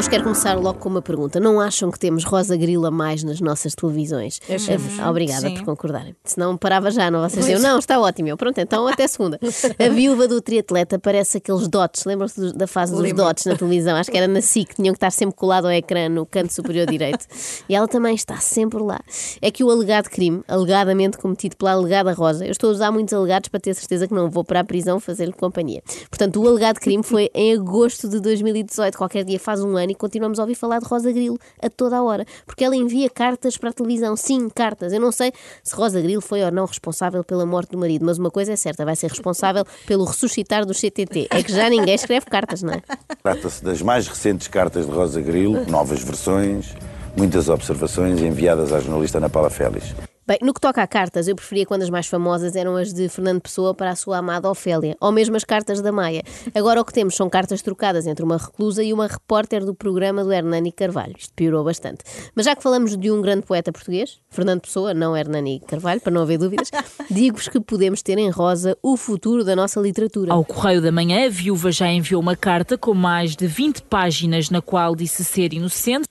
hoje quero começar logo com uma pergunta. Não acham que temos Rosa Grila mais nas nossas televisões? Achamos. Ah, Obrigada Sim. por concordarem. Senão parava já, não? Vocês diziam, não, está ótimo. Eu, pronto, então até segunda. A viúva do triatleta parece aqueles dots. Lembram-se da fase dos Lembro. dots na televisão? Acho que era na SIC, tinham que estar sempre colado ao ecrã no canto superior direito. E ela também está sempre lá. É que o alegado crime, alegadamente cometido pela alegada Rosa, eu estou a usar muitos alegados para ter certeza que não vou para a prisão fazer-lhe companhia. Portanto, o alegado crime foi em agosto de 2018. Qualquer dia faz um ano e continuamos a ouvir falar de Rosa Grilo a toda a hora. Porque ela envia cartas para a televisão. Sim, cartas. Eu não sei se Rosa Grilo foi ou não responsável pela morte do marido, mas uma coisa é certa, vai ser responsável pelo ressuscitar do CTT. É que já ninguém escreve cartas, não é? Trata-se das mais recentes cartas de Rosa Grilo, novas versões, muitas observações enviadas à jornalista Ana Paula Félix. Bem, no que toca a cartas, eu preferia quando as mais famosas eram as de Fernando Pessoa para a sua amada Ofélia, ou mesmo as cartas da Maia. Agora o que temos são cartas trocadas entre uma reclusa e uma repórter do programa do Hernani Carvalho. Isto piorou bastante. Mas já que falamos de um grande poeta português, Fernando Pessoa, não Hernani Carvalho, para não haver dúvidas, digo-vos que podemos ter em rosa o futuro da nossa literatura. Ao Correio da Manhã, a viúva já enviou uma carta com mais de 20 páginas na qual disse ser inocente.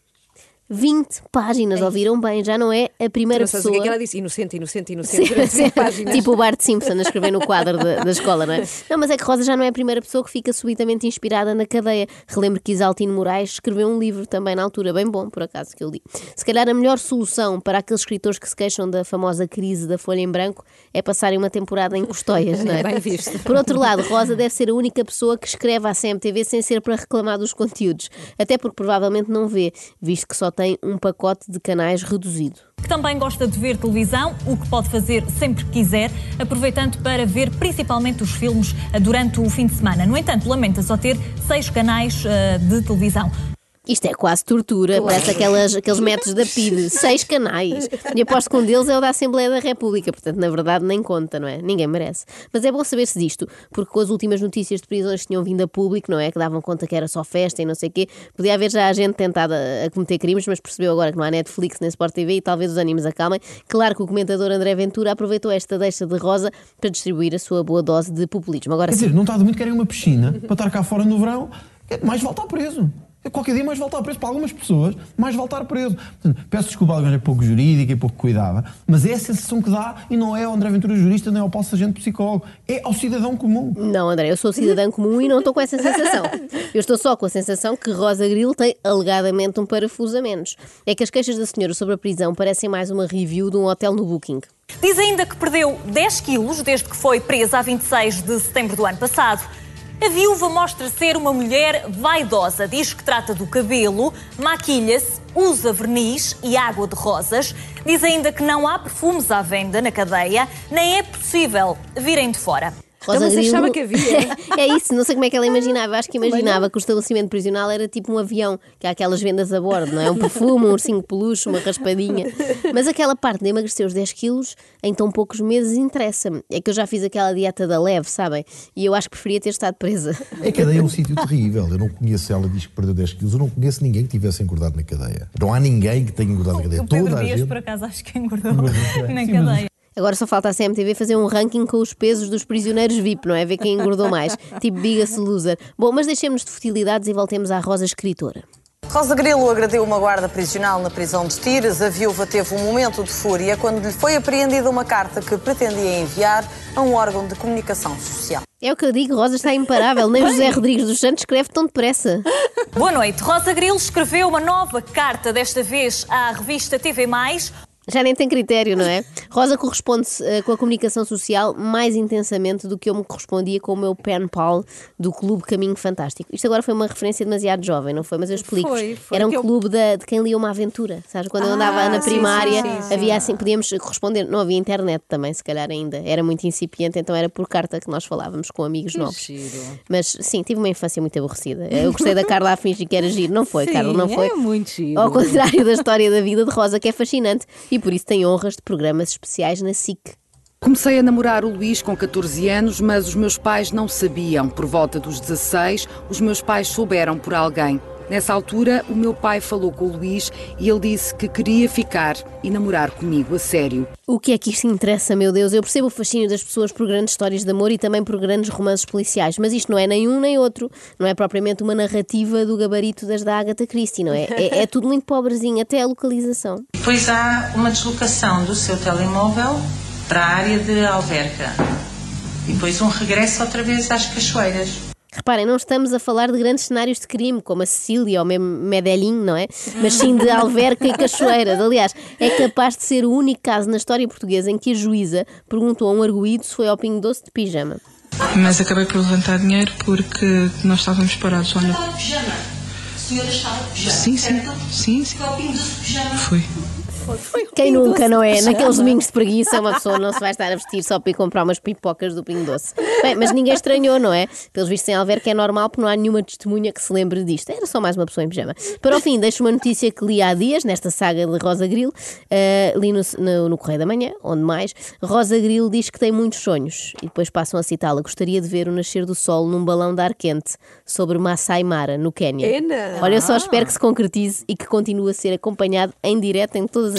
20 páginas, ouviram bem, já não é a primeira Não o pessoa. que é que ela disse? Inocente, inocente, inocente. páginas. tipo o Bart Simpson a escrever no quadro da, da escola, não é? Não, mas é que Rosa já não é a primeira pessoa que fica subitamente inspirada na cadeia. Relembro que Isaltino Moraes escreveu um livro também na altura, bem bom, por acaso, que eu li. Se calhar a melhor solução para aqueles escritores que se queixam da famosa crise da folha em branco é passarem uma temporada em Custóias, não é? Bem visto. Por outro lado, Rosa deve ser a única pessoa que escreve à CMTV sem ser para reclamar dos conteúdos. Até porque provavelmente não vê, visto que só tem um pacote de canais reduzido. que também gosta de ver televisão, o que pode fazer sempre que quiser, aproveitando para ver principalmente os filmes eh, durante o fim de semana. No entanto, lamenta só ter seis canais eh, de televisão. Isto é quase tortura, parece aquelas, aqueles métodos da PIDE, seis canais. E aposto que um deles é o da Assembleia da República, portanto, na verdade, nem conta, não é? Ninguém merece. Mas é bom saber-se disto, porque com as últimas notícias de prisões que tinham vindo a público, não é? Que davam conta que era só festa e não sei o quê, podia haver já a gente tentada a cometer crimes, mas percebeu agora que não há Netflix nem Sport TV e talvez os ânimos acalmem. Claro que o comentador André Ventura aproveitou esta deixa de rosa para distribuir a sua boa dose de populismo. Agora Quer sim. dizer, não está a dormir, querem uma piscina para estar cá fora no verão, é mais estar preso. É Qualquer dia mais vale estar preso. Para algumas pessoas, mais vale estar preso. Portanto, peço desculpa, alguém é pouco jurídica e pouco cuidada, mas é a sensação que dá e não é ao André Ventura jurista, nem ao Paulo Sargento psicólogo. É ao cidadão comum. Não, André, eu sou cidadã comum e não estou com essa sensação. Eu estou só com a sensação que Rosa Grilo tem alegadamente um parafuso a menos. É que as queixas da senhora sobre a prisão parecem mais uma review de um hotel no Booking. Diz ainda que perdeu 10 quilos desde que foi presa a 26 de setembro do ano passado. A viúva mostra ser uma mulher vaidosa. Diz que trata do cabelo, maquilha-se, usa verniz e água de rosas. Diz ainda que não há perfumes à venda na cadeia, nem é possível virem de fora. Rosa mas achava que havia. é isso, não sei como é que ela imaginava. Acho que imaginava que o estabelecimento prisional era tipo um avião, que há aquelas vendas a bordo, não é? Um perfume, um ursinho de peluche, uma raspadinha. Mas aquela parte de emagrecer os 10 quilos em tão poucos meses interessa-me. É que eu já fiz aquela dieta da leve, sabem? E eu acho que preferia ter estado presa. A cadeia é um sítio terrível. Eu não conheço, ela diz que perdeu 10 quilos, eu não conheço ninguém que tivesse engordado na cadeia. Não há ninguém que tenha engordado na cadeia. O Pedro Toda a Dias, gente. por acaso, acho que engordou na cadeia. Agora só falta a CMTV fazer um ranking com os pesos dos prisioneiros VIP, não é? Ver quem engordou mais. Tipo Biggest Loser. Bom, mas deixemos de futilidades e voltemos à Rosa Escritora. Rosa Grilo agrediu uma guarda prisional na prisão de Tires. A viúva teve um momento de fúria quando lhe foi apreendida uma carta que pretendia enviar a um órgão de comunicação social. É o que eu digo, Rosa está imparável. Nem o José Rodrigues dos Santos escreve tão depressa. Boa noite. Rosa Grilo escreveu uma nova carta, desta vez à revista TV+, Já nem tem critério, não é? Rosa corresponde-se eh, com a comunicação social mais intensamente do que eu me correspondia com o meu pen pal do Clube Caminho Fantástico. Isto agora foi uma referência demasiado jovem, não foi? Mas eu explico. Foi, foi. Era um Que eu- clube da- de quem lia uma aventura. Sabes? Quando eu andava Ah, na sim, primária, sim, sim, havia assim, podíamos corresponder. Não havia internet também, se calhar ainda. Era muito incipiente, então era por carta que nós falávamos com amigos novos. giro. Mas sim, tive uma infância muito aborrecida. Eu gostei da Carla a fingir que era giro. Não foi, Sim, Carla, não foi. é muito giro. Ao contrário da história da vida de Rosa, que é fascinante e por isso tem honras de programas especiais na SIC. Comecei a namorar o Luís com 14 anos, mas os meus pais não sabiam. Por volta dos 16, os meus pais souberam por alguém. Nessa altura, o meu pai falou com o Luís e ele disse que queria ficar e namorar comigo a sério. O que é que isto interessa, meu Deus? Eu percebo o fascínio das pessoas por grandes histórias de amor e também por grandes romances policiais, mas isto não é nem um nem outro. Não é propriamente uma narrativa do gabarito das da Agatha Christie, não é? É, é tudo muito pobrezinho, até a localização. Depois há uma deslocação do seu telemóvel para a área de Alverca. E depois um regresso outra vez às cachoeiras. Reparem, não estamos a falar de grandes cenários de crime, como a Sicília ou mesmo Medellín, não é? Mas sim de Alverca e Cachoeiras. Aliás, é capaz de ser o único caso na história portuguesa em que a juíza perguntou a um arguído se foi ao Pingo Doce de pijama. Mas acabei por levantar dinheiro porque nós estávamos parados. Olha. Estava de pijama? A senhora estava de pijama? Sim, sim. Sim, sim. Foi ao Pingo Doce de pijama? Fui. Quem nunca, não é? Naqueles domingos de preguiça, uma pessoa não se vai estar a vestir só para ir comprar umas pipocas do Pingo Doce. Bem, mas ninguém estranhou, não é? Pelos vistos em Alverca é normal porque não há nenhuma testemunha que se lembre disto. Era só mais uma pessoa em pijama. Para o fim, deixo uma notícia que li há dias, nesta saga de Rosa Grilo, uh, li no, no, no Correio da Manhã, onde mais. Rosa Grilo diz que tem muitos sonhos e depois passam a citá-la. Gostaria de ver o nascer do sol num balão de ar quente sobre Masai Mara, no Quénia. Ena. Olha, eu só espero que se concretize e que continue a ser acompanhado em direto em todas as